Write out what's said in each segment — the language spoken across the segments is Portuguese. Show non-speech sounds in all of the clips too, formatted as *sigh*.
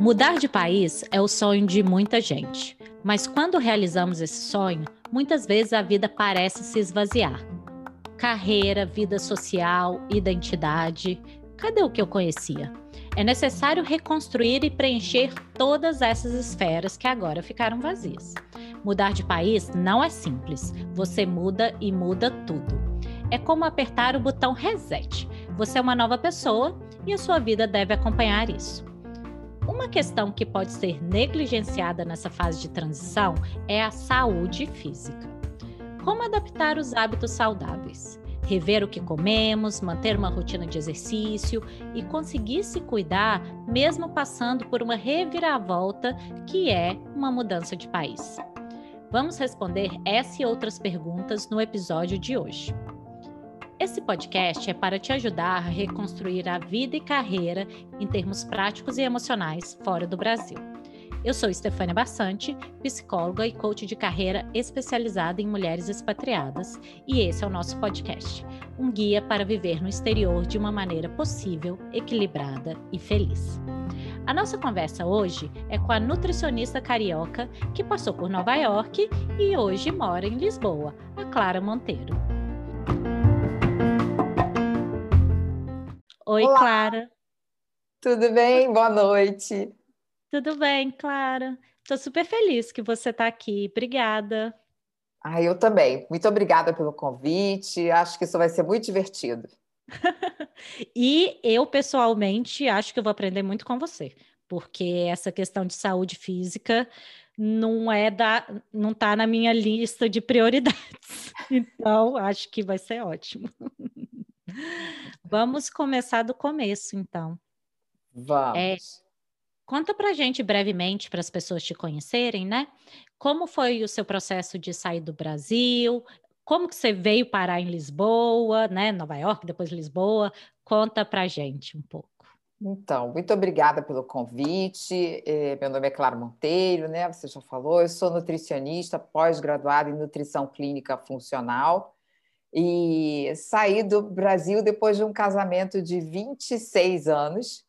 Mudar de país é o sonho de muita gente, mas quando realizamos esse sonho, muitas vezes a vida parece se esvaziar. Carreira, vida social, identidade, cadê o que eu conhecia? É necessário reconstruir e preencher todas essas esferas que agora ficaram vazias. Mudar de país não é simples, você muda e muda tudo. É como apertar o botão reset. Você é uma nova pessoa e a sua vida deve acompanhar isso. Uma questão que pode ser negligenciada nessa fase de transição é a saúde física. Como adaptar os hábitos saudáveis? Rever o que comemos, manter uma rotina de exercício e conseguir se cuidar mesmo passando por uma reviravolta que é uma mudança de país. Vamos responder essa e outras perguntas no episódio de hoje. Esse podcast é para te ajudar a reconstruir a vida e carreira em termos práticos e emocionais fora do Brasil. Eu sou Stefânia Bassante, psicóloga e coach de carreira especializada em mulheres expatriadas, e esse é o nosso podcast, um guia para viver no exterior de uma maneira possível, equilibrada e feliz. A nossa conversa hoje é com a nutricionista carioca que passou por Nova York e hoje mora em Lisboa, a Clara Monteiro. Oi, Olá. Clara. Tudo bem? Boa noite. Tudo bem, Clara? Estou super feliz que você está aqui. Obrigada. Ah, eu também. Muito obrigada pelo convite. Acho que isso vai ser muito divertido. *laughs* e eu, pessoalmente, acho que eu vou aprender muito com você, porque essa questão de saúde física não é da, não está na minha lista de prioridades. *laughs* Então, acho que vai ser ótimo. *laughs* Vamos começar do começo, então. Vamos. É, conta pra gente brevemente, para as pessoas te conhecerem, né? Como foi o seu processo de sair do Brasil? Como que você veio parar em Lisboa, né? Nova York, depois Lisboa. Conta pra gente um pouco. Então, muito obrigada pelo convite. É, meu nome é Clara Monteiro, né? Você já falou, eu sou nutricionista, pós-graduada em nutrição clínica funcional e saí do Brasil depois de um casamento de 26 anos,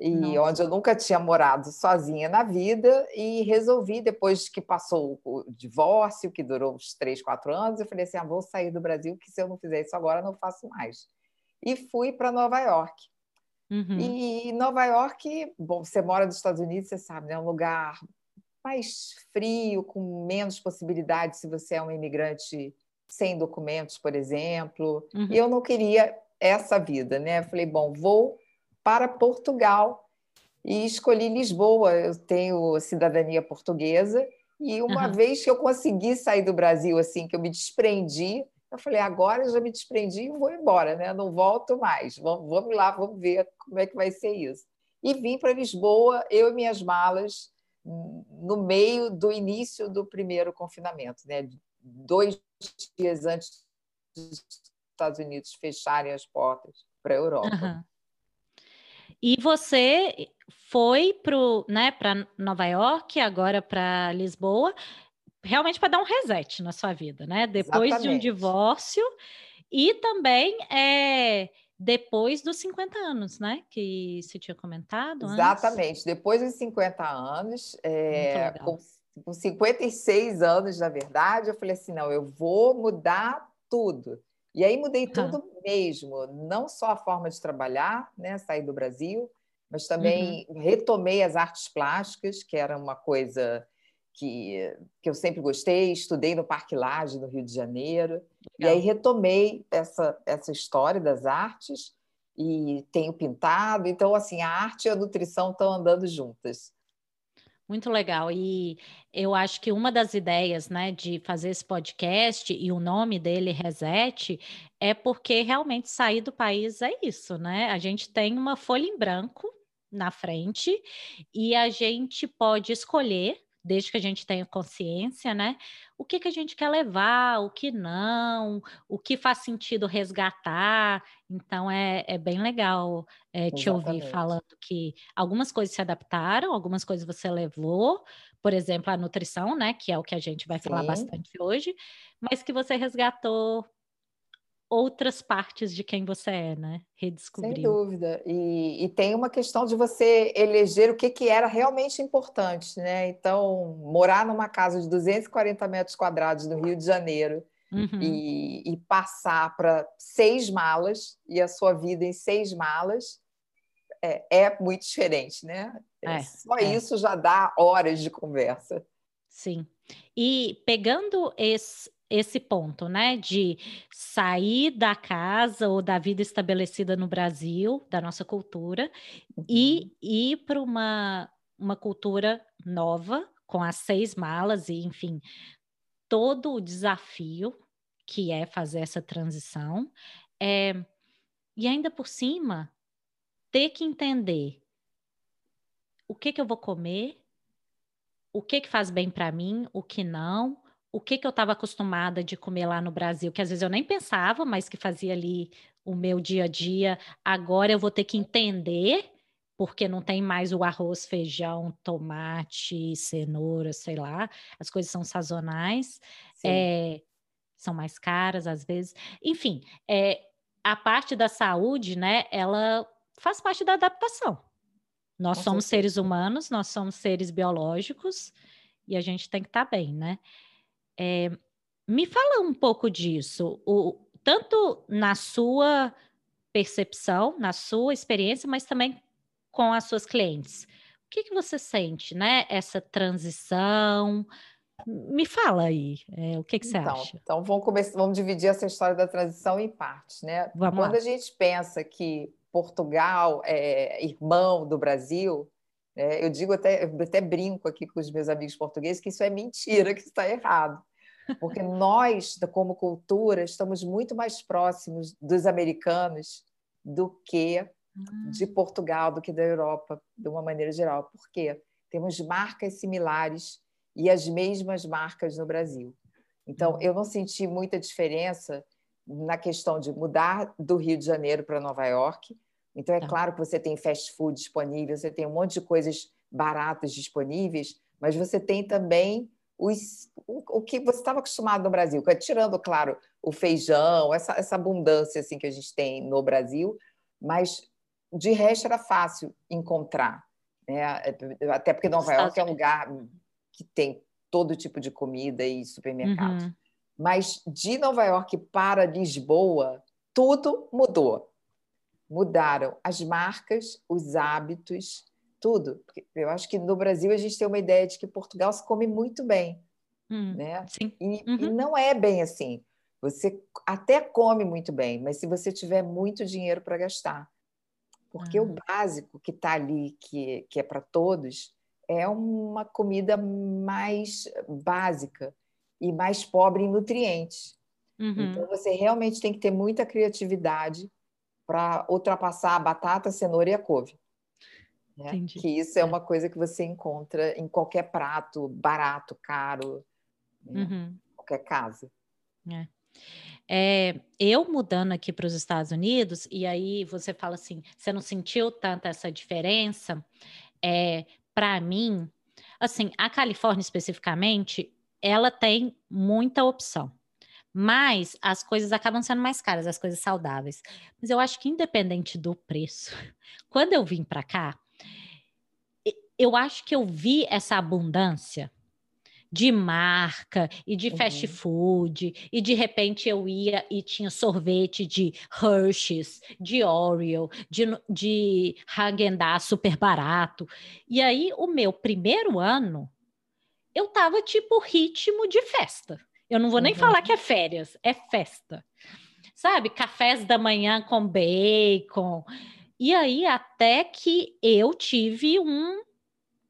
e Nossa. onde eu nunca tinha morado sozinha na vida, e resolvi, depois que passou o divórcio, que durou uns três, quatro anos, eu falei assim: ah, vou sair do Brasil, que se eu não fizer isso agora, não faço mais. E fui para Nova York. Uhum. E Nova York, bom, você mora nos Estados Unidos, você sabe, né, é um lugar mais frio, com menos possibilidades se você é um imigrante sem documentos, por exemplo. Uhum. E eu não queria essa vida, né? falei, bom, vou para Portugal e escolhi Lisboa. Eu tenho cidadania portuguesa e uma uhum. vez que eu consegui sair do Brasil, assim, que eu me desprendi, eu falei, agora eu já me desprendi e vou embora, né? Não volto mais. Vamos, vamos lá, vamos ver como é que vai ser isso. E vim para Lisboa, eu e minhas malas, no meio do início do primeiro confinamento, né? Dois dias antes dos Estados Unidos fecharem as portas para a Europa. Uhum. E você foi para né, Nova York, agora para Lisboa, realmente para dar um reset na sua vida, né? Depois Exatamente. de um divórcio e também é, depois dos 50 anos, né? Que você tinha comentado. Exatamente, antes. depois dos 50 anos, é, com com 56 anos, na verdade, eu falei assim: não, eu vou mudar tudo. E aí mudei tudo uhum. mesmo, não só a forma de trabalhar, né, sair do Brasil, mas também uhum. retomei as artes plásticas, que era uma coisa que, que eu sempre gostei, estudei no Parque Lage, no Rio de Janeiro, Legal. e aí retomei essa, essa história das artes e tenho pintado, então assim, a arte e a nutrição estão andando juntas. Muito legal. E eu acho que uma das ideias, né, de fazer esse podcast e o nome dele Reset é porque realmente sair do país é isso, né? A gente tem uma folha em branco na frente e a gente pode escolher desde que a gente tenha consciência, né? O que, que a gente quer levar, o que não, o que faz sentido resgatar. Então, é, é bem legal é, te ouvir falando que algumas coisas se adaptaram, algumas coisas você levou, por exemplo, a nutrição, né? Que é o que a gente vai Sim. falar bastante hoje, mas que você resgatou outras partes de quem você é, né? Redescobrir. Sem dúvida. E, e, tem uma questão de você eleger o que, que era realmente importante, né? Então, morar numa casa de 240 metros quadrados no Rio de Janeiro uhum. e, e passar para seis malas e a sua vida em seis malas é, é muito diferente, né? É, Só é. isso já dá horas de conversa. Sim. E pegando esse, esse ponto, né, de sair da casa ou da vida estabelecida no Brasil, da nossa cultura, uhum. e ir para uma, uma cultura nova, com as seis malas, e enfim, todo o desafio que é fazer essa transição. É, e ainda por cima, ter que entender o que, que eu vou comer, o que, que faz bem para mim, o que não, o que, que eu estava acostumada de comer lá no Brasil, que às vezes eu nem pensava, mas que fazia ali o meu dia a dia. Agora eu vou ter que entender, porque não tem mais o arroz, feijão, tomate, cenoura, sei lá, as coisas são sazonais, é, são mais caras às vezes. Enfim, é, a parte da saúde, né, ela faz parte da adaptação. Nós Com somos certeza. seres humanos, nós somos seres biológicos e a gente tem que estar tá bem, né? É, me fala um pouco disso, o, tanto na sua percepção, na sua experiência, mas também com as suas clientes. O que, que você sente, né? Essa transição? Me fala aí, é, o que, que você então, acha? Então, vamos, começar, vamos dividir essa história da transição em partes, né? Vamos Quando lá. a gente pensa que Portugal é irmão do Brasil, é, eu digo até, eu até brinco aqui com os meus amigos portugueses que isso é mentira, que isso está errado. Porque nós, como cultura, estamos muito mais próximos dos americanos do que de hum. Portugal, do que da Europa, de uma maneira geral. Por quê? Temos marcas similares e as mesmas marcas no Brasil. Então, hum. eu não senti muita diferença na questão de mudar do Rio de Janeiro para Nova York. Então, é tá. claro que você tem fast food disponível, você tem um monte de coisas baratas disponíveis, mas você tem também os, o, o que você estava acostumado no Brasil, tirando, claro, o feijão, essa, essa abundância assim que a gente tem no Brasil, mas de resto era fácil encontrar. Né? Até porque Nova York é um lugar que tem todo tipo de comida e supermercado. Uhum. Mas de Nova York para Lisboa, tudo mudou. Mudaram as marcas, os hábitos, tudo. Eu acho que no Brasil a gente tem uma ideia de que Portugal se come muito bem. Hum, né? Sim. E, uhum. e não é bem assim. Você até come muito bem, mas se você tiver muito dinheiro para gastar. Porque o ah. básico que está ali, que, que é para todos, é uma comida mais básica e mais pobre em nutrientes. Uhum. Então, você realmente tem que ter muita criatividade para ultrapassar a batata, a cenoura e a couve. Né? Que isso é, é uma coisa que você encontra em qualquer prato, barato, caro, né? uhum. qualquer casa. É. É, eu mudando aqui para os Estados Unidos, e aí você fala assim, você não sentiu tanta essa diferença? É, para mim, assim, a Califórnia especificamente, ela tem muita opção. Mas as coisas acabam sendo mais caras, as coisas saudáveis. Mas eu acho que independente do preço, *laughs* quando eu vim para cá, eu acho que eu vi essa abundância de marca e de uhum. fast food, e de repente eu ia e tinha sorvete de Hershey's, de Oreo, de, de Häagen-Dazs super barato. E aí o meu primeiro ano, eu tava tipo ritmo de festa. Eu não vou nem uhum. falar que é férias, é festa. Sabe, cafés da manhã com bacon. E aí até que eu tive um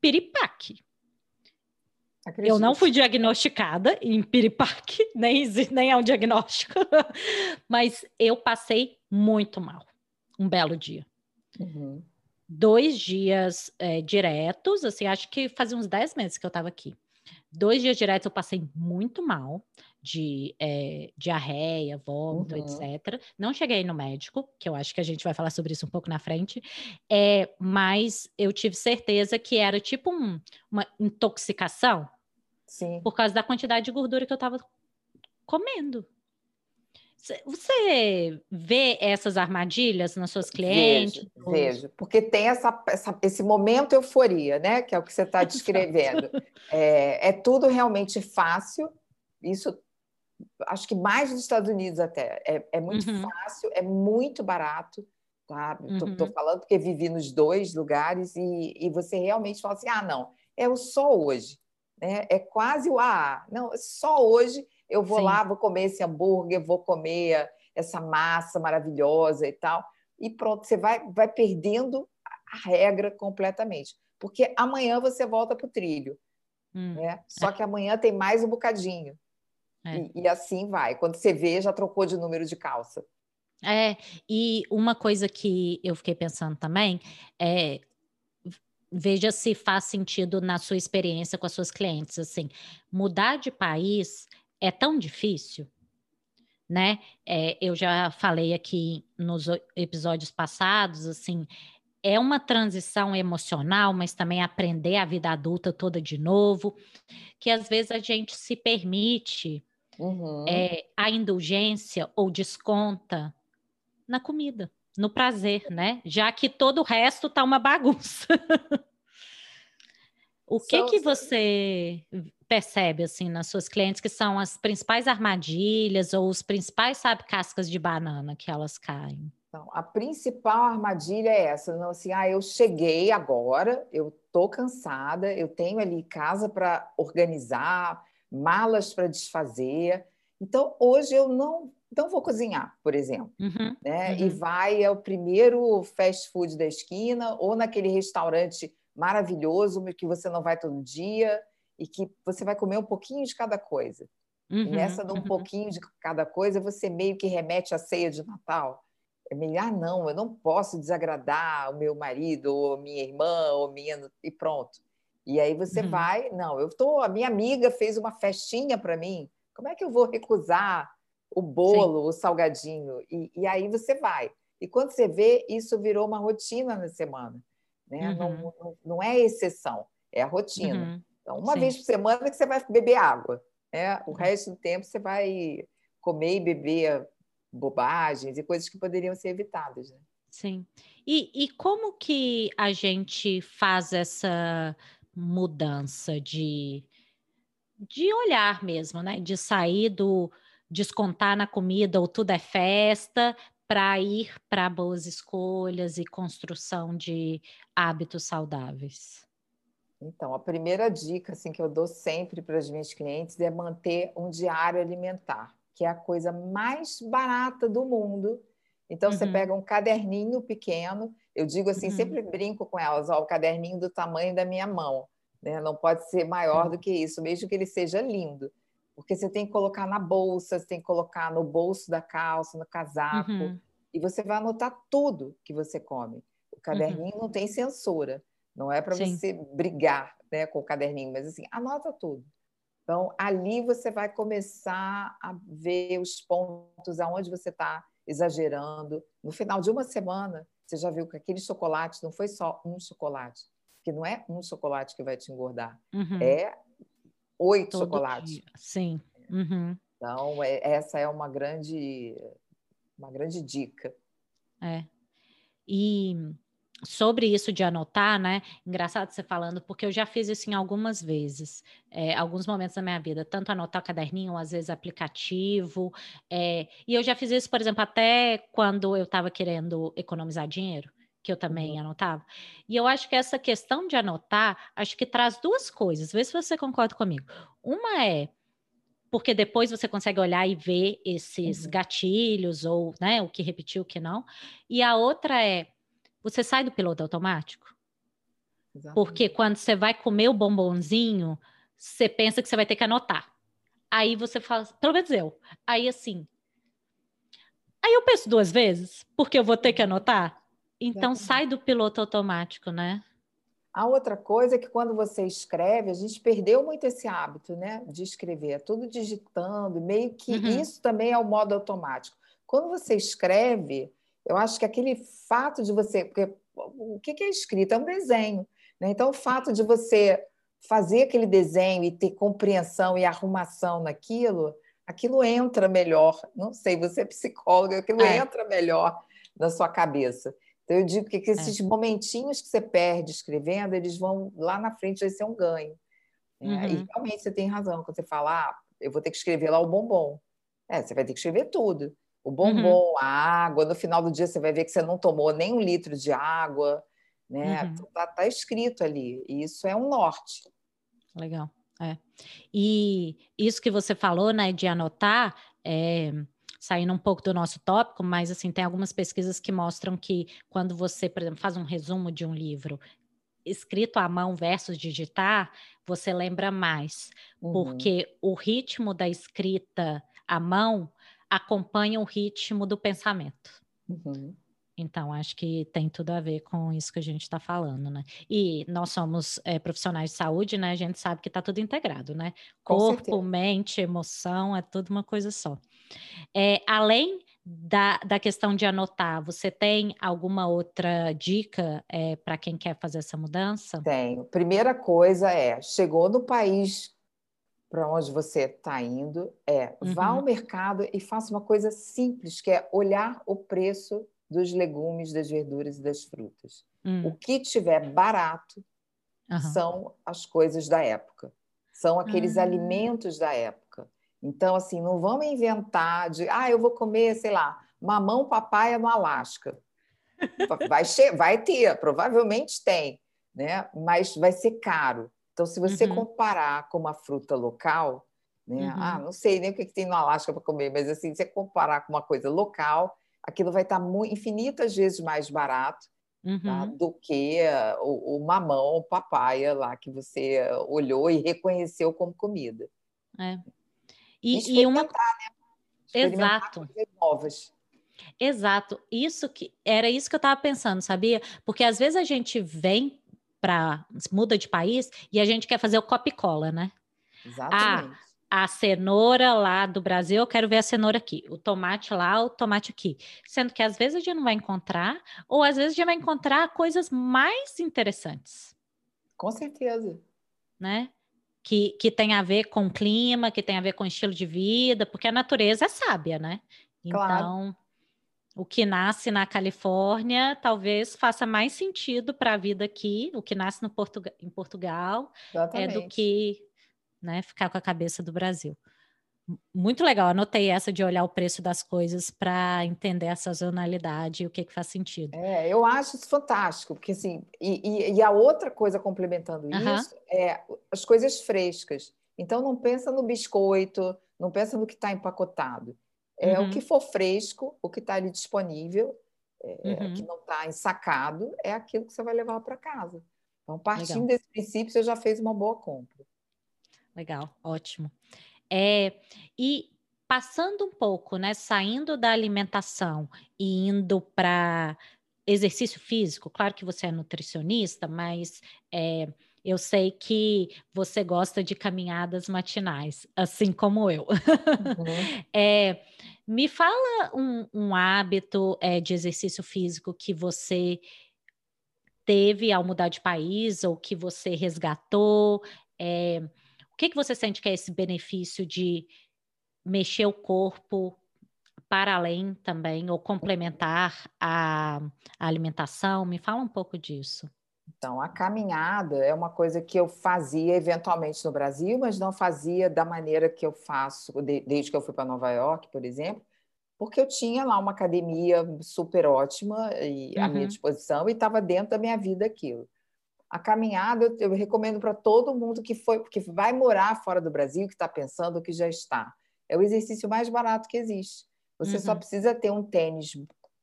piripaque. Acredito. Eu não fui diagnosticada em piripaque, *laughs* nem, nem é um diagnóstico, *laughs* mas eu passei muito mal um belo dia. Uhum. Dois dias é, diretos, assim, acho que fazia uns 10 meses que eu estava aqui. Dois dias diretos eu passei muito mal, de é, diarreia, vômito, uhum. etc. Não cheguei no médico, que eu acho que a gente vai falar sobre isso um pouco na frente, é, mas eu tive certeza que era tipo um, uma intoxicação Sim. por causa da quantidade de gordura que eu estava comendo. Você vê essas armadilhas nas suas clientes? Vejo, vejo. porque tem essa, essa, esse momento euforia, né? Que é o que você *laughs* está descrevendo. é, é tudo realmente fácil, isso acho que mais nos Estados Unidos até. É, é muito uhum. fácil, é muito barato. Tá? Estou uhum. falando porque vivi nos dois lugares e, e você realmente fala assim: ah, não, é o só hoje. Né? É quase o AA. Não, é só hoje eu vou Sim. lá, vou comer esse hambúrguer, vou comer essa massa maravilhosa e tal. E pronto, você vai, vai perdendo a regra completamente. Porque amanhã você volta para o trilho. Hum. Né? Só que amanhã tem mais um bocadinho. É. E, e, assim vai. Quando você vê, já trocou de número de calça. É, e uma coisa que eu fiquei pensando também é veja se faz sentido na sua experiência com as suas clientes. Assim, mudar de país é tão difícil, né? É, eu já falei aqui nos episódios passados, assim, é uma transição emocional, mas também aprender a vida adulta toda de novo, que às vezes a gente se permite uhum. é, a indulgência ou desconta na comida, no prazer, né? Já que todo o resto tá uma bagunça. *laughs* o que que você percebe assim nas suas clientes que são as principais armadilhas ou os principais, sabe, cascas de banana que elas caem? Então, a principal armadilha é essa, não assim, ah, eu cheguei agora, eu tô cansada, eu tenho ali casa para organizar, malas para desfazer. Então, hoje eu não, não vou cozinhar, por exemplo. Uhum, né? Uhum. E vai ao primeiro fast food da esquina ou naquele restaurante maravilhoso que você não vai todo dia e que você vai comer um pouquinho de cada coisa. Uhum, e nessa de um uhum. pouquinho de cada coisa, você meio que remete à ceia de Natal. É meio, ah, não, eu não posso desagradar o meu marido, ou minha irmã, ou minha. E pronto. E aí você uhum. vai, não, eu tô, a minha amiga fez uma festinha para mim, como é que eu vou recusar o bolo, Sim. o salgadinho? E, e, aí você vai. E quando você vê, isso virou uma rotina na semana. Né? Uhum. Não, não, não, é exceção, é a rotina. Então, uma Sim. vez por semana que você vai beber água. Né? O uhum. resto do tempo você vai comer e beber bobagens e coisas que poderiam ser evitadas. Né? Sim. E, e como que a gente faz essa mudança de, de olhar mesmo, né? De sair do descontar na comida ou tudo é festa para ir para boas escolhas e construção de hábitos saudáveis. Então, a primeira dica assim, que eu dou sempre para as minhas clientes é manter um diário alimentar, que é a coisa mais barata do mundo. Então, uhum. você pega um caderninho pequeno eu digo assim, uhum. sempre brinco com elas, ó, o caderninho do tamanho da minha mão, né? Não pode ser maior uhum. do que isso, mesmo que ele seja lindo. Porque você tem que colocar na bolsa, você tem que colocar no bolso da calça, no casaco, uhum. e você vai anotar tudo que você come. O caderninho uhum. não tem censura, não é para você brigar né, com o caderninho, mas assim, anota tudo. Então, ali você vai começar a ver os pontos aonde você está exagerando. No final de uma semana, você já viu que aquele chocolate não foi só um chocolate, que não é um chocolate que vai te engordar, uhum. é oito Todo chocolates. Dia. Sim. Uhum. Então, é, essa é uma grande, uma grande dica. É. E sobre isso de anotar, né? Engraçado você falando, porque eu já fiz isso em algumas vezes, é, alguns momentos da minha vida, tanto anotar o caderninho, às vezes aplicativo, é, e eu já fiz isso, por exemplo, até quando eu estava querendo economizar dinheiro, que eu também uhum. anotava. E eu acho que essa questão de anotar, acho que traz duas coisas, vê se você concorda comigo. Uma é porque depois você consegue olhar e ver esses uhum. gatilhos, ou né, o que repetiu, o que não. E a outra é você sai do piloto automático. Exatamente. Porque quando você vai comer o bombonzinho, você pensa que você vai ter que anotar. Aí você fala, pelo menos eu. Aí assim. Aí eu penso duas vezes, porque eu vou ter que anotar. Então Exatamente. sai do piloto automático, né? A outra coisa é que quando você escreve, a gente perdeu muito esse hábito, né? De escrever, é tudo digitando, meio que uhum. isso também é o modo automático. Quando você escreve, eu acho que aquele fato de você. Porque o que é escrita? É um desenho. Né? Então, o fato de você fazer aquele desenho e ter compreensão e arrumação naquilo, aquilo entra melhor. Não sei, você é psicóloga, aquilo é. entra melhor na sua cabeça. Então, eu digo que, é. esses é. momentinhos que você perde escrevendo, eles vão lá na frente vai ser um ganho. Uhum. É, e uhum. realmente você tem razão quando você fala, ah, eu vou ter que escrever lá o bombom. É, você vai ter que escrever tudo. O bombom, uhum. a água, no final do dia você vai ver que você não tomou nem um litro de água, né? Uhum. Tá, tá escrito ali. E isso é um norte. Legal. É. E isso que você falou, né, de anotar, é, saindo um pouco do nosso tópico, mas assim, tem algumas pesquisas que mostram que quando você, por exemplo, faz um resumo de um livro escrito à mão versus digitar, você lembra mais, uhum. porque o ritmo da escrita à mão acompanha o ritmo do pensamento. Uhum. Então, acho que tem tudo a ver com isso que a gente está falando, né? E nós somos é, profissionais de saúde, né? A gente sabe que está tudo integrado, né? Corpo, mente, emoção, é tudo uma coisa só. É, além da, da questão de anotar, você tem alguma outra dica é, para quem quer fazer essa mudança? Tenho. Primeira coisa é, chegou no país para onde você está indo, é uhum. vá ao mercado e faça uma coisa simples, que é olhar o preço dos legumes, das verduras e das frutas. Hum. O que tiver barato uhum. são as coisas da época, são aqueles uhum. alimentos da época. Então, assim, não vamos inventar de, ah, eu vou comer, sei lá, mamão papaya no Alasca. *laughs* Vai, vai ter, provavelmente tem, né? mas vai ser caro. Então, se você uhum. comparar com uma fruta local, né? Ah, uhum. não sei nem o que tem no Alasca para comer, mas assim, se você comparar com uma coisa local, aquilo vai estar muito, infinitas vezes mais barato tá? uhum. tá? do que o, o, mamão, o papaya lá que você olhou e reconheceu como comida. É. E, e uma né? exato novas. Exato, isso que era isso que eu estava pensando, sabia? Porque às vezes a gente vem para muda de país e a gente quer fazer o copy cola, né? Exatamente. Ah, a cenoura lá do Brasil, eu quero ver a cenoura aqui, o tomate lá, o tomate aqui. Sendo que às vezes a gente não vai encontrar, ou às vezes a gente vai encontrar coisas mais interessantes. Com certeza. Né? Que, que tem a ver com clima, que tem a ver com estilo de vida, porque a natureza é sábia, né? Claro. Então, o que nasce na Califórnia talvez faça mais sentido para a vida aqui, o que nasce no Portuga em Portugal, Exatamente. é do que né? Ficar com a cabeça do Brasil. Muito legal, anotei essa de olhar o preço das coisas para entender a sazonalidade e o que, que faz sentido. É, eu acho isso fantástico, porque assim, e, e, e a outra coisa complementando uhum. isso é as coisas frescas. Então não pensa no biscoito, não pensa no que está empacotado. É uhum. o que for fresco, o que está ali disponível, é, uhum. que não está ensacado, é aquilo que você vai levar para casa. Então, partindo Legal. desse princípio, você já fez uma boa compra. Legal, ótimo. É, e passando um pouco, né, saindo da alimentação e indo para exercício físico, claro que você é nutricionista, mas é, eu sei que você gosta de caminhadas matinais, assim como eu. Uhum. *laughs* é, me fala um, um hábito é, de exercício físico que você teve ao mudar de país ou que você resgatou. É, que, que você sente que é esse benefício de mexer o corpo para além também, ou complementar a, a alimentação? Me fala um pouco disso. Então, a caminhada é uma coisa que eu fazia eventualmente no Brasil, mas não fazia da maneira que eu faço desde que eu fui para Nova York, por exemplo, porque eu tinha lá uma academia super ótima e à minha uhum. disposição e estava dentro da minha vida aquilo. A caminhada eu, eu recomendo para todo mundo que foi, que vai morar fora do Brasil, que está pensando que já está. É o exercício mais barato que existe. Você uhum. só precisa ter um tênis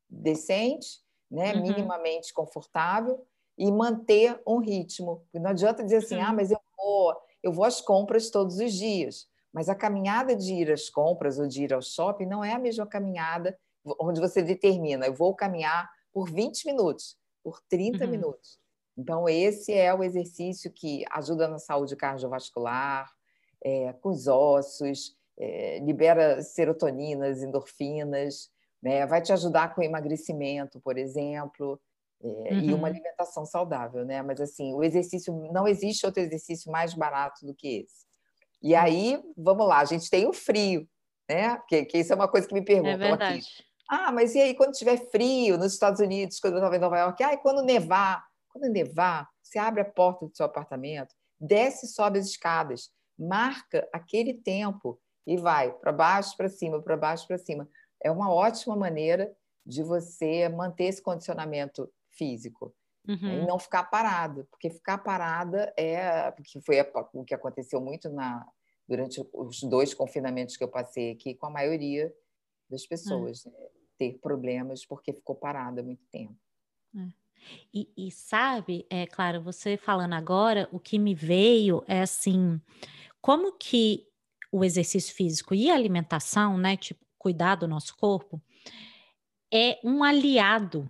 decente, né, uhum. minimamente confortável e manter um ritmo. Não adianta dizer assim, ah, mas eu vou, eu vou às compras todos os dias. Mas a caminhada de ir às compras ou de ir ao shopping não é a mesma caminhada onde você determina, eu vou caminhar por 20 minutos, por 30 uhum. minutos. Então, esse é o exercício que ajuda na saúde cardiovascular, é, com os ossos, é, libera serotoninas, endorfinas, né? vai te ajudar com o emagrecimento, por exemplo, é, uhum. e uma uhum. alimentação saudável. Né? Mas, assim, o exercício, não existe outro exercício mais barato do que esse. E aí, vamos lá, a gente tem o frio. né? Que, que isso é uma coisa que me perguntam é aqui. Ah, mas e aí quando tiver frio nos Estados Unidos, quando eu estava em Nova York? Ah, e quando nevar? Quando nevar, você abre a porta do seu apartamento, desce e sobe as escadas, marca aquele tempo e vai para baixo, para cima, para baixo, para cima. É uma ótima maneira de você manter esse condicionamento físico uhum. e não ficar parado, porque ficar parada é porque foi o que aconteceu muito na durante os dois confinamentos que eu passei aqui com a maioria das hum. pessoas, né? ter problemas porque ficou parada há muito tempo. É. E, e, sabe, é claro, você falando agora, o que me veio é assim, como que o exercício físico e a alimentação, né, tipo, cuidar do nosso corpo, é um aliado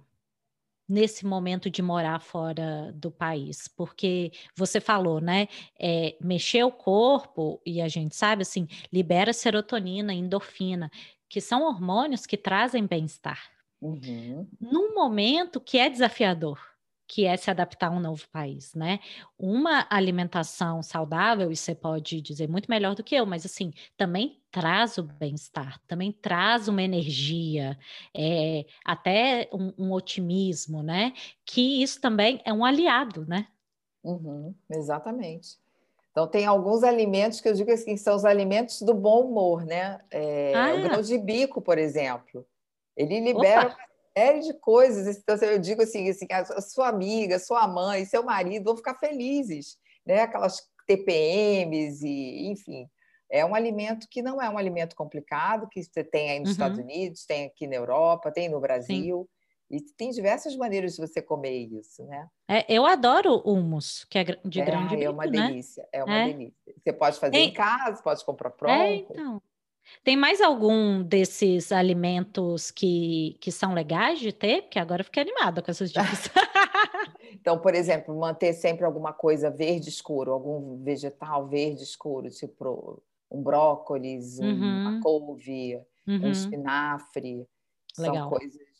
nesse momento de morar fora do país, porque você falou, né? É, mexer o corpo, e a gente sabe assim, libera serotonina, endorfina, que são hormônios que trazem bem-estar. Uhum. Num momento que é desafiador que é se adaptar a um novo país, né? Uma alimentação saudável, e você pode dizer muito melhor do que eu, mas assim, também traz o bem-estar, também traz uma energia, é, até um, um, otimismo, né? Que isso também é um aliado, né? Uhum, exatamente. Então, tem alguns alimentos que eu digo assim, são os alimentos do bom humor, né? É, ah, o grão de bico, por exemplo. Ele libera Opa série de coisas. Então, eu digo assim, assim, a sua amiga, sua mãe, seu marido vão ficar felizes, né? Aquelas TPMs e, enfim, é um alimento que não é um alimento complicado, que você tem aí nos uhum. Estados Unidos, tem aqui na Europa, tem no Brasil. Sim. E tem diversas maneiras de você comer isso, né? É, eu adoro hummus, que é de é, grão de bico, É uma né? delícia, é uma é. delícia. Você pode fazer em casa, pode comprar pronto. É, então. Tem mais algum desses alimentos que, que são legais de ter? Porque agora eu fiquei animada com essas dicas. *laughs* então, por exemplo, manter sempre alguma coisa verde escuro, algum vegetal verde escuro, tipo um brócolis, uhum. uma couve, uhum. um espinafre. Legal. São coisas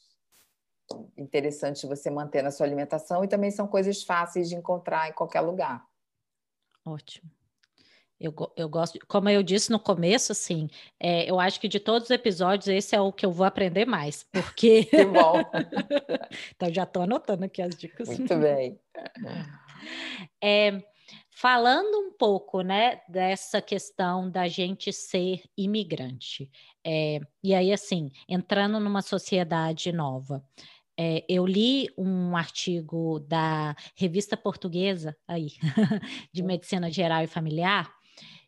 interessantes você manter na sua alimentação e também são coisas fáceis de encontrar em qualquer lugar. Ótimo. Eu, eu gosto, como eu disse no começo, assim, é, eu acho que de todos os episódios, esse é o que eu vou aprender mais, porque. *laughs* Que bom! *laughs* então já estou anotando aqui as dicas. Muito bem. É, falando um pouco, né, dessa questão da gente ser imigrante, é, e aí, assim, entrando numa sociedade nova. É, eu li um artigo da revista portuguesa aí *laughs* de hum. medicina geral e familiar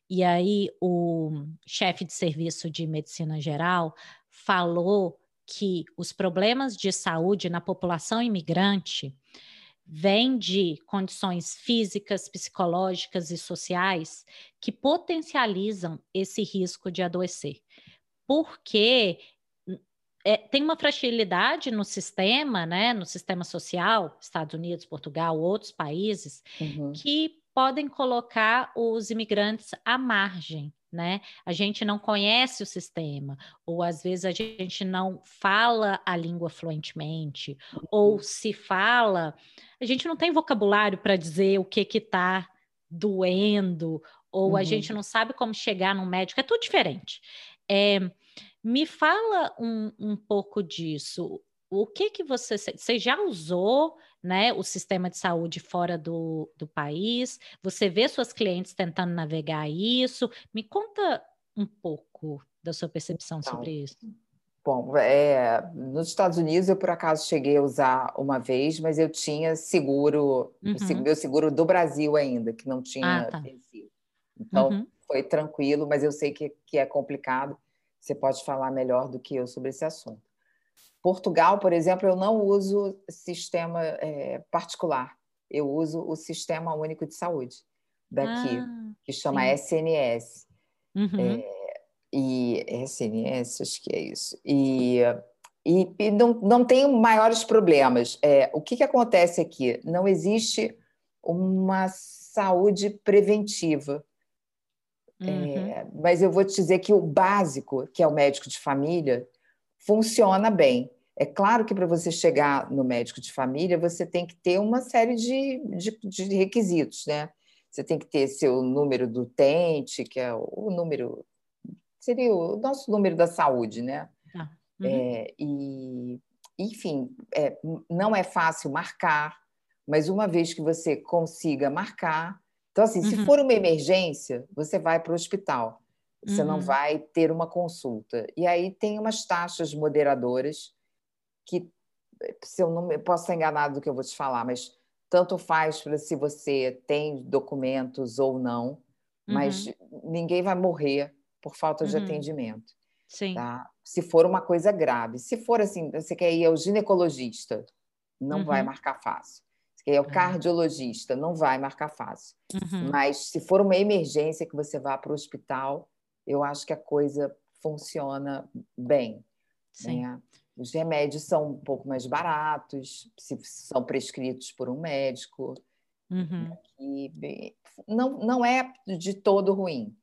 e aí o chefe de serviço de medicina geral falou que os problemas de saúde na população imigrante vêm de condições físicas, psicológicas e sociais que potencializam esse risco de adoecer. Porque é, tem uma fragilidade no sistema, né, no sistema social, Estados Unidos, Portugal, outros países, uhum. que podem colocar os imigrantes à margem, né? A gente não conhece o sistema, ou às vezes a gente não fala a língua fluentemente, ou uhum. se fala, a gente não tem vocabulário para dizer o que que está doendo, ou uhum. a gente não sabe como chegar no médico, é tudo diferente. É, me fala um, um pouco disso. O que que você, você já usou né, o sistema de saúde fora do, do país? Você vê suas clientes tentando navegar isso? Me conta um pouco da sua percepção então, sobre isso. Bom, é, nos Estados Unidos eu por acaso cheguei a usar uma vez, mas eu tinha seguro, uhum. meu seguro do Brasil ainda, que não tinha ah, tá. Então uhum. foi tranquilo, mas eu sei que, que é complicado. Você pode falar melhor do que eu sobre esse assunto. Portugal, por exemplo, eu não uso sistema é, particular, eu uso o Sistema Único de Saúde daqui, ah, que chama sim. SNS. Uhum. É, e SNS, acho que é isso. E, e, e não, não tem maiores problemas. É, o que, que acontece aqui? Não existe uma saúde preventiva. É, uhum. É, mas eu vou te dizer que o básico, que é o médico de família, funciona bem. É claro que para você chegar no médico de família, você tem que ter uma série de, de, de requisitos, né? Você tem que ter seu número do utente, que é o número seria o nosso número da saúde, né? Tá. Uhum. É, e, enfim, é, não é fácil marcar, mas uma vez que você consiga marcar, então assim, uhum. se for uma emergência, você vai para o hospital, você uhum. não vai ter uma consulta. E aí tem umas taxas moderadoras que, se eu não eu posso estar enganado do que eu vou te falar, mas tanto faz para se você tem documentos ou não, mas uhum. ninguém vai morrer por falta de uhum. atendimento. Sim. Tá? Se for uma coisa grave. Se for assim, você quer ir ao ginecologista, não uhum. vai marcar fácil. Você quer ir ao é. cardiologista, não vai marcar fácil. Uhum. Mas se for uma emergência que você vá para o hospital, eu acho que a coisa funciona bem. Sim. Né? Os remédios são um pouco mais baratos, se são prescritos por um médico. Uhum. E não, não é de todo ruim.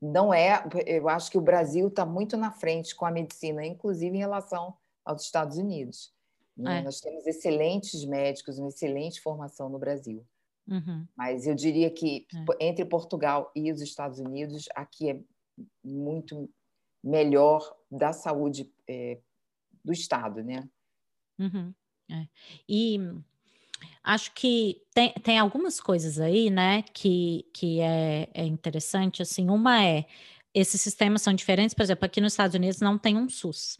Não é. Eu acho que o Brasil está muito na frente com a medicina, inclusive em relação aos Estados Unidos. Né? É. Nós temos excelentes médicos, uma excelente formação no Brasil. Uhum. Mas eu diria que é. entre Portugal e os Estados Unidos, aqui é muito melhor da saúde é, do Estado, né? Uhum. É. E acho que tem, tem algumas coisas aí, né, que, que é, é interessante, assim, uma é, esses sistemas são diferentes, por exemplo, aqui nos Estados Unidos não tem um SUS,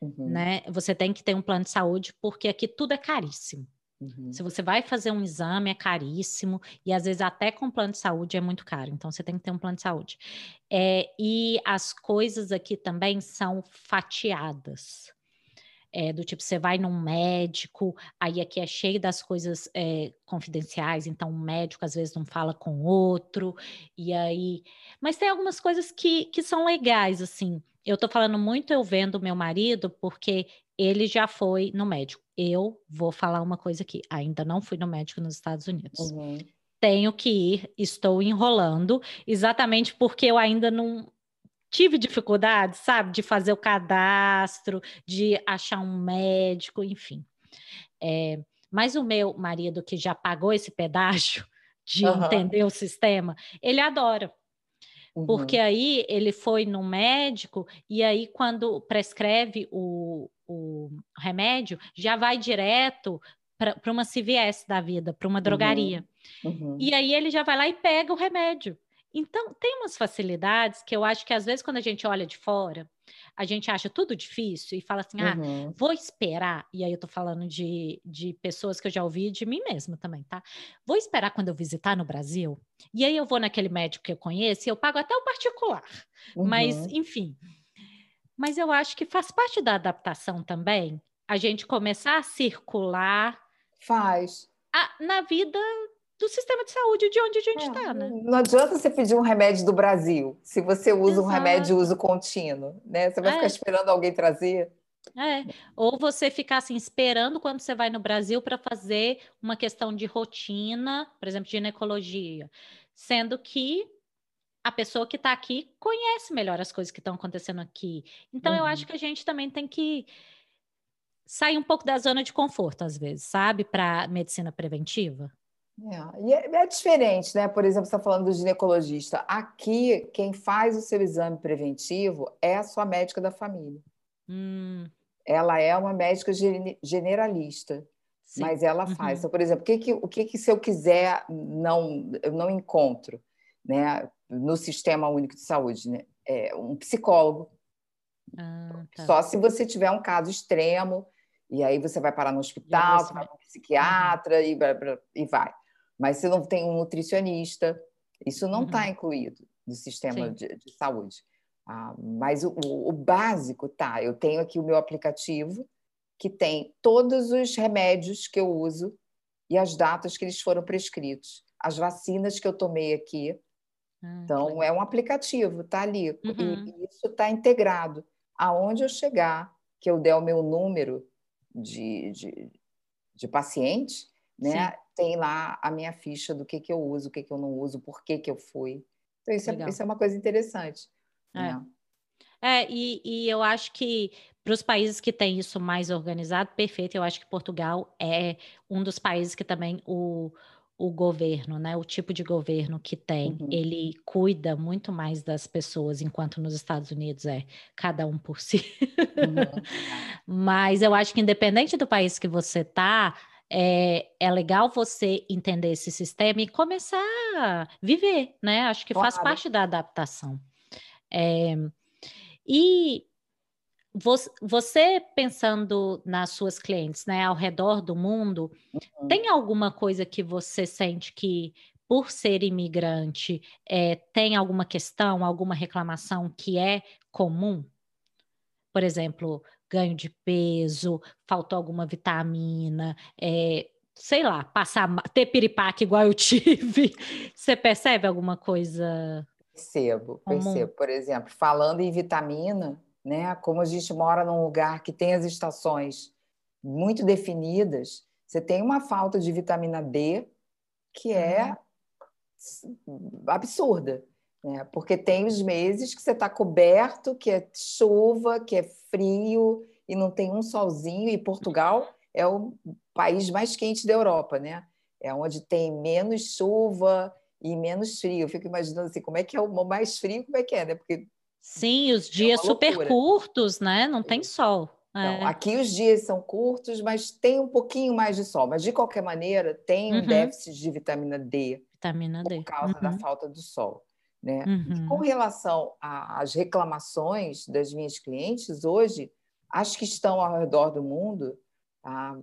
uhum. né, você tem que ter um plano de saúde, porque aqui tudo é caríssimo. Uhum. Se você vai fazer um exame, é caríssimo, e às vezes até com plano de saúde é muito caro, então você tem que ter um plano de saúde. É, e as coisas aqui também são fatiadas é, do tipo, você vai num médico, aí aqui é cheio das coisas é, confidenciais, então o médico às vezes não fala com outro, e aí. Mas tem algumas coisas que, que são legais, assim. Eu tô falando muito eu vendo meu marido, porque ele já foi no médico. Eu vou falar uma coisa aqui, ainda não fui no médico nos Estados Unidos. Uhum tenho que ir, estou enrolando, exatamente porque eu ainda não, tive dificuldade, sabe, de fazer o cadastro, de achar um médico, enfim. É, mas o meu marido, que já pagou esse pedágio *laughs* de uhum. entender o sistema, ele adora. Uhum. Porque aí ele foi no médico e aí quando prescreve o, o remédio, já vai direto para uma CVS da vida, para uma uhum. drogaria. Uhum. E aí ele já vai lá e pega o remédio. Então, tem umas facilidades que eu acho que às vezes quando a gente olha de fora, a gente acha tudo difícil e fala assim, ah, uhum. vou esperar. E aí eu tô falando de, de pessoas que eu já ouvi de mim mesma também, tá? Vou esperar quando eu visitar no Brasil. E aí eu vou naquele médico que eu conheço e eu pago até o particular. Uhum. Mas, enfim. Mas eu acho que faz parte da adaptação também a gente começar a circular. Faz. A, na vida do sistema de saúde de onde a gente está, é, né? Não adianta você pedir um remédio do Brasil se você usa Exato. um remédio de uso contínuo, né? Você vai é. ficar esperando alguém trazer. É, ou você ficar assim esperando quando você vai no Brasil para fazer uma questão de rotina, por exemplo, ginecologia, sendo que a pessoa que está aqui conhece melhor as coisas que estão acontecendo aqui. Então, uhum. eu acho que a gente também tem que sair um pouco da zona de conforto, às vezes, sabe, para medicina preventiva. É, e é, é, diferente, né? Por exemplo, você está falando do ginecologista. Aqui, quem faz o seu exame preventivo é a sua médica da família. Hum. Ela é uma médica generalista, Sim. mas ela uhum. faz. Então, por exemplo, o que, que, o que, que se eu quiser não, eu não encontro né, no Sistema Único de Saúde? Né? É um psicólogo. Ah, tá. Só se você tiver um caso extremo, e aí você vai parar no hospital, vai para um psiquiatra uhum. e, e vai mas você não tem um nutricionista, isso não está uhum. incluído no sistema de, de, saúde. Ah, mas o, o, básico tá. Eu tenho aqui o meu aplicativo que tem todos os remédios que eu uso e as datas que eles foram prescritos, as vacinas que eu tomei aqui. Ah, então é um aplicativo, tá ali uhum. e, e isso está integrado. Aonde eu chegar, que eu der o meu número de, de, de paciente, né? Sim tem lá a minha ficha do que, que eu uso, o que, que eu não uso, por que, que eu fui. Então, isso, é, isso é uma coisa interessante. É, né? é e, e eu acho que para os países que têm isso mais organizado, perfeito. Eu acho que Portugal é um dos países que também o, o governo, né, o tipo de governo que tem, uhum. ele cuida muito mais das pessoas, enquanto nos Estados Unidos é cada um por si. Uhum. *laughs* Mas eu acho que independente do país que você tá, é, é legal você entender esse sistema e começar a viver, né? Acho que claro. faz parte da adaptação. É, e você pensando nas suas clientes, né, ao redor do mundo, uhum. tem alguma coisa que você sente que, por ser imigrante, é, tem alguma questão, alguma reclamação que é comum? Por exemplo, ganho de peso, faltou alguma vitamina, é, sei lá, passar, ter piripaque igual eu *laughs* tive. Você percebe alguma coisa? Percebo, comum? percebo. Por exemplo, falando em vitamina, né? Como a gente mora num lugar que tem as estações muito definidas, você tem uma falta de vitamina D que é uhum. absurda, né? Porque tem os meses que você está coberto, que é chuva, que é frio e não tem um solzinho. E Portugal é o país mais quente da Europa, né? É onde tem menos chuva e menos frio. Eu fico imaginando assim, como é que é o mais frio, como é que é, né? Porque Sim, os é dias é super curtos, né? Não tem sol. É. Aqui os dias são curtos, mas tem um pouquinho mais de sol. Mas, de qualquer maneira, tem um uhum. déficit de vitamina D vitamina por causa uhum. da falta do sol. Né? Uhum. com relação às reclamações das minhas clientes, hoje, as que estão ao redor do mundo, ah,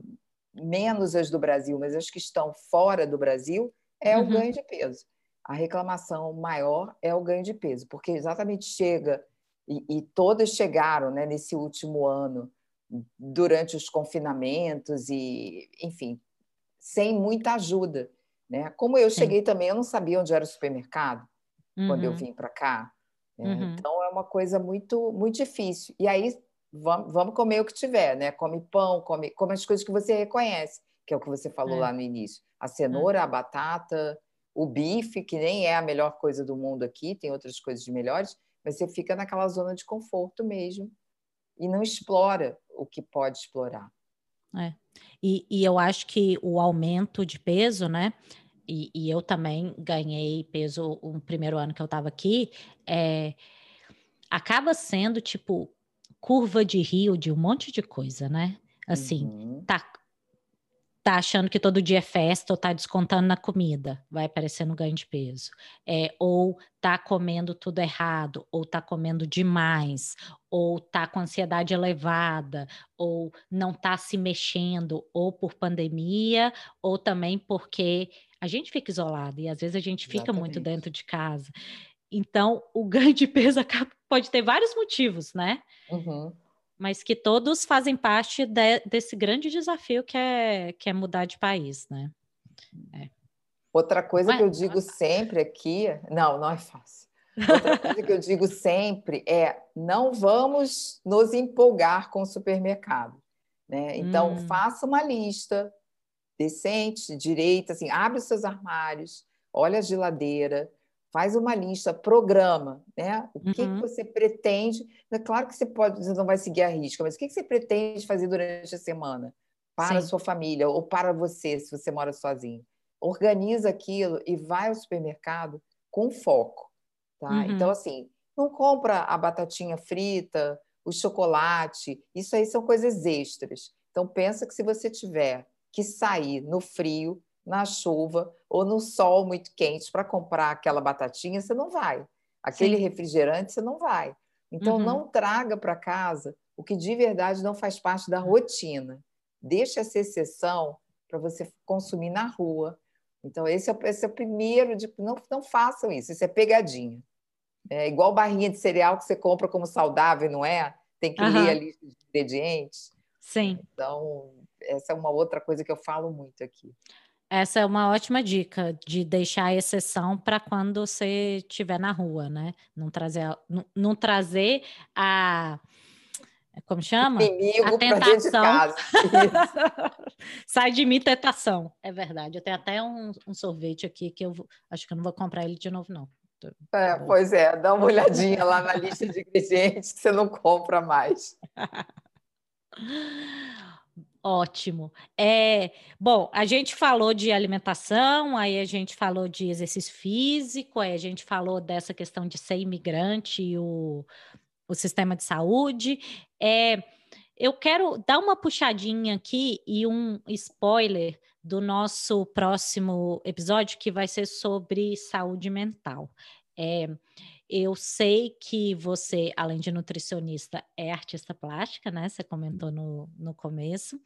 menos as do Brasil, mas as que estão fora do Brasil, é o uhum. ganho de peso a reclamação maior é o ganho de peso, porque exatamente chega, e, e todas chegaram né, nesse último ano, durante os confinamentos, e, enfim, sem muita ajuda. Né? Como eu Sim. cheguei também, eu não sabia onde era o supermercado uhum. quando eu uhum. vim para cá. Né? Uhum. Então é uma coisa muito, muito difícil. E aí vamos, vamos comer o que tiver, né? Come pão, come, come as coisas que você reconhece, que é o que você falou é. lá no início. A cenoura, a batata, o bife, que nem é a melhor coisa do mundo aqui, tem outras coisas melhores, mas você fica naquela zona de conforto mesmo e não explora o que pode explorar. É. E, e eu acho que o aumento de peso, né? E, e eu também ganhei peso o primeiro ano que eu estava aqui, é, acaba sendo tipo curva de rio de um monte de coisa, né? Assim, uhum. tá tá achando que todo dia é festa ou tá descontando na comida, vai aparecer no ganho de peso. É, ou tá comendo tudo errado, ou tá comendo demais, ou tá com ansiedade elevada, ou não tá se mexendo, ou por pandemia, ou também porque a gente fica isolado e às vezes a gente fica Exatamente. muito dentro de casa. Então, *laughs* o ganho de peso pode ter vários motivos, né? Uhum mas que todos fazem parte de, desse grande desafio que é, que é mudar de país, né? É. Outra coisa mas, que eu digo sempre aqui, não, não é fácil. Outra *laughs* coisa que eu digo sempre é não vamos nos empolgar com o supermercado. Né? Então, hum. faça uma lista decente, direita, assim, abre os seus armários, olha a geladeira, faz uma lista, programa, né? O que, uhum. que você pretende? É claro que você pode, você não vai seguir a risca, mas o que, que você pretende fazer durante a semana para a sua família ou para você, se você mora sozinho? Organiza aquilo e vai ao supermercado com foco, tá? Uhum. Então assim, não compra a batatinha frita, o chocolate, isso aí são coisas extras. Então pensa que se você tiver que sair no frio, na chuva ou no sol muito quente para comprar aquela batatinha, você não vai. Aquele Sim. refrigerante, você não vai. Então, uhum. não traga para casa o que de verdade não faz parte da rotina. Deixa essa exceção para você consumir na rua. Então, esse é, esse é o primeiro. De, não, não façam isso, isso é pegadinha. É igual barrinha de cereal que você compra como saudável, não é? Tem que uhum. ler a lista de ingredientes. Sim. Então, essa é uma outra coisa que eu falo muito aqui. Essa é uma ótima dica de deixar a exceção para quando você estiver na rua, né? Não trazer, não, não trazer a como chama? Inimigo a tentação. De *laughs* Sai de mim tentação, é verdade. Eu tenho até um, um, sorvete aqui que eu acho que eu não vou comprar ele de novo, não. É, pois é, dá uma olhadinha lá na lista de ingredientes que você não compra mais. *laughs* Ótimo. É, bom, a gente falou de alimentação, aí a gente falou de exercício físico, aí a gente falou dessa questão de ser imigrante e o, o sistema de saúde. É, eu quero dar uma puxadinha aqui e um spoiler do nosso próximo episódio, que vai ser sobre saúde mental. É, eu sei que você, além de nutricionista, é artista plástica, né? Você comentou no, no começo.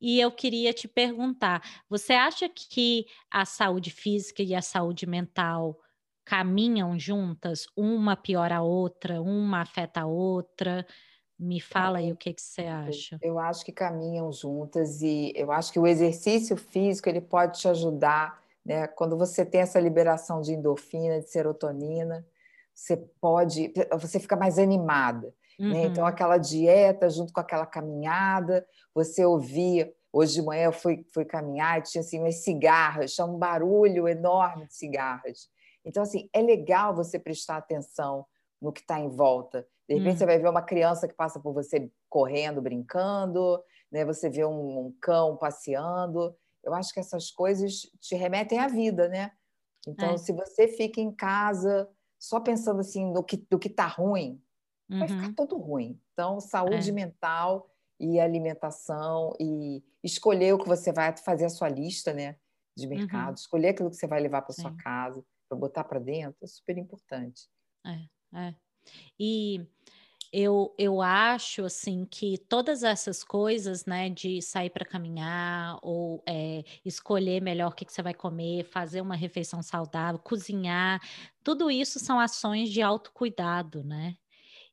E eu queria te perguntar: você acha que a saúde física e a saúde mental caminham juntas? Uma piora a outra, uma afeta a outra? Me fala aí o que, que você acha. Eu acho que caminham juntas e eu acho que o exercício físico ele pode te ajudar, né? Quando você tem essa liberação de endorfina, de serotonina, você pode, você fica mais animada. Uhum. Né? Então, aquela dieta junto com aquela caminhada, você ouvia. Hoje de manhã eu fui, fui caminhar e tinha assim, umas cigarras, tinha um barulho enorme de cigarras. Então, assim, é legal você prestar atenção no que está em volta. De repente, uhum. você vai ver uma criança que passa por você correndo, brincando, né? você vê um, um cão passeando. Eu acho que essas coisas te remetem à vida, né? Então, é. se você fica em casa só pensando assim no que do que está ruim, uhum. vai ficar tudo ruim. Então, saúde é. mental e alimentação e escolher o que você vai fazer a sua lista, né, de mercado, uhum. escolher aquilo que você vai levar para sua casa, para botar para dentro, é super importante. É, é. E eu, eu acho assim que todas essas coisas, né, de sair para caminhar ou é, escolher melhor o que, que você vai comer, fazer uma refeição saudável, cozinhar, tudo isso são ações de autocuidado, né?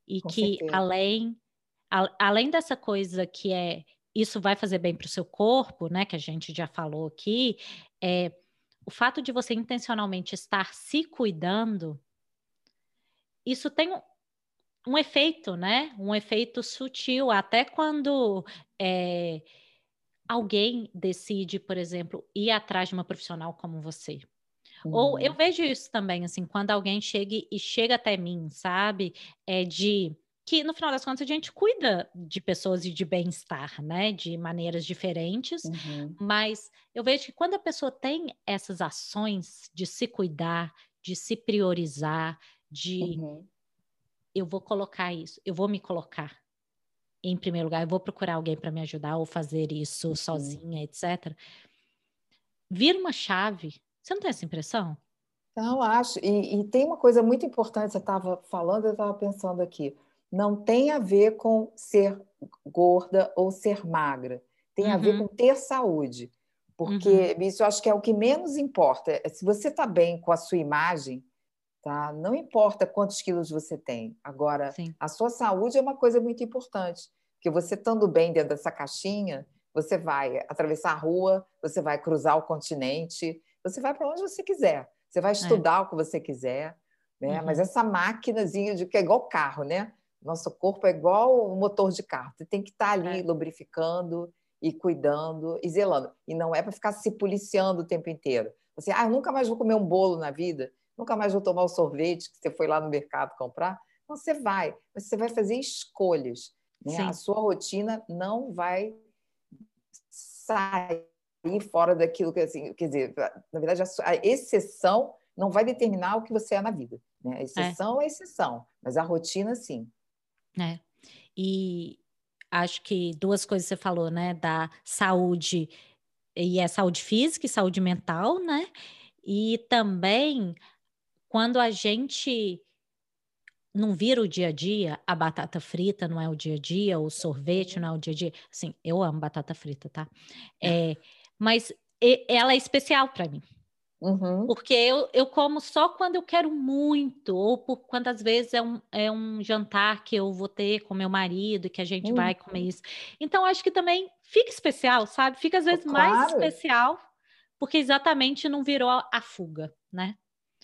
E Com que certeza. além a, além dessa coisa que é isso vai fazer bem para o seu corpo, né? Que a gente já falou aqui, é o fato de você intencionalmente estar se cuidando, isso tem um efeito, né? Um efeito sutil, até quando é, alguém decide, por exemplo, ir atrás de uma profissional como você. Uhum. Ou eu uhum. vejo isso também, assim, quando alguém chega e chega até mim, sabe? É de que no final das contas a gente cuida de pessoas e de bem-estar, né? De maneiras diferentes, uhum. mas eu vejo que quando a pessoa tem essas ações de se cuidar, de se priorizar, de uhum eu vou colocar isso, eu vou me colocar em primeiro lugar, eu vou procurar alguém para me ajudar ou fazer isso uhum. sozinha, etc. Vira uma chave. Você não tem essa impressão? Não, acho. E, e tem uma coisa muito importante, você estava falando, eu estava pensando aqui. Não tem a ver com ser gorda ou ser magra. Tem uhum. a ver uhum. com ter saúde. Porque uhum. isso eu acho que é o que menos importa. Se você está bem com a sua imagem, Tá? Não importa quantos quilos você tem. Agora, Sim. a sua saúde é uma coisa muito importante, porque você estando bem dentro dessa caixinha, você vai atravessar a rua, você vai cruzar o continente, você vai para onde você quiser. Você vai é. estudar é. o que você quiser, né? Uhum. Mas essa máquinazinha de que é igual carro, né? Nosso corpo é igual um motor de carro. Você tem que estar tá ali é. lubrificando e cuidando e zelando. E não é para ficar se policiando o tempo inteiro. Você, ah, eu nunca mais vou comer um bolo na vida nunca mais vou tomar o sorvete que você foi lá no mercado comprar. Não, você vai, mas você vai fazer escolhas. Né? A sua rotina não vai sair fora daquilo que, assim, quer dizer, na verdade, a, exceção não vai determinar o que você é na vida. Né? A exceção é. é exceção, mas a rotina, sim. É. E acho que duas coisas você falou, né? Da saúde, e é saúde física e saúde mental, né? E também quando a gente não vira o dia a dia, a batata frita não é o dia a dia, o sorvete não é o dia a dia. Assim, eu amo batata frita, tá? É, mas ela é especial para mim. Uhum. Porque eu, eu como só quando eu quero muito, ou por quantas vezes é um, é um jantar que eu vou ter com meu marido, que a gente uhum. vai comer isso. Então, acho que também fica especial, sabe? Fica às vezes claro. mais especial, porque exatamente não virou a fuga, né?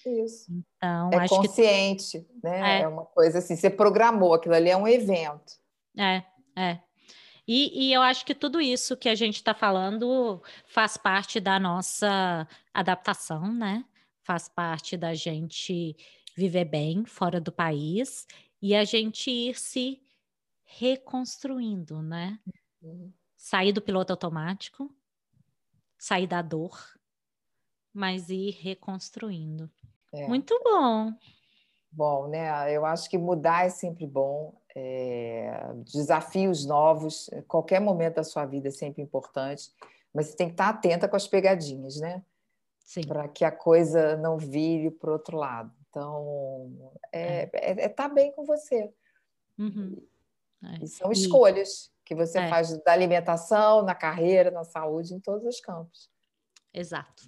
Isso. Então, é consciente, que... né? É. é. uma coisa assim, você programou, aquilo ali é um evento. É, é. E, e eu acho que tudo isso que a gente está falando faz parte da nossa adaptação, né? Faz parte da gente viver bem fora do país e a gente ir se reconstruindo, né? Uhum. sair do piloto automático, sair da dor, mas ir reconstruindo. É. Muito bom. Bom, né? Eu acho que mudar é sempre bom. É... Desafios novos, qualquer momento da sua vida é sempre importante, mas você tem que estar atenta com as pegadinhas, né? Para que a coisa não vire para o outro lado. Então, é, é. é, é estar tá bem com você. Uhum. É. E são escolhas que você é. faz da alimentação, na carreira, na saúde, em todos os campos. Exato.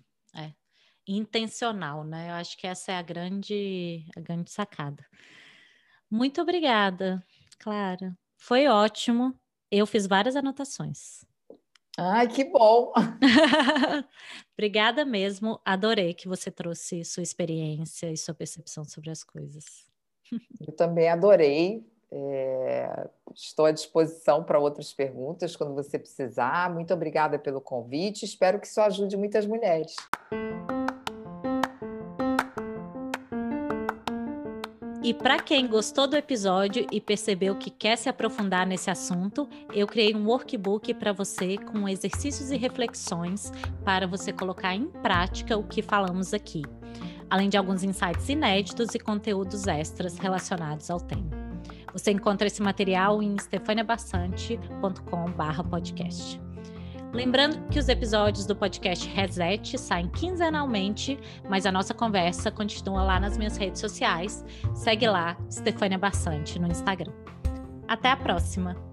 Intencional, né? Eu acho que essa é a grande, a grande sacada. Muito obrigada, Clara. Foi ótimo. Eu fiz várias anotações. Ai, que bom! *laughs* Obrigada mesmo. Adorei que você trouxe sua experiência e sua percepção sobre as coisas. Eu também adorei. É, estou à disposição para outras perguntas quando você precisar. Muito obrigada pelo convite. Espero que isso ajude muitas mulheres. E para quem gostou do episódio e percebeu que quer se aprofundar nesse assunto, eu criei um workbook para você com exercícios e reflexões para você colocar em prática o que falamos aqui, além de alguns insights inéditos e conteúdos extras relacionados ao tema. Você encontra esse material em stefaniabassante.com/podcast. Lembrando que os episódios do podcast Reset saem quinzenalmente, mas a nossa conversa continua lá nas minhas redes sociais. Segue lá, Stefania Bassante, no Instagram. Até a próxima!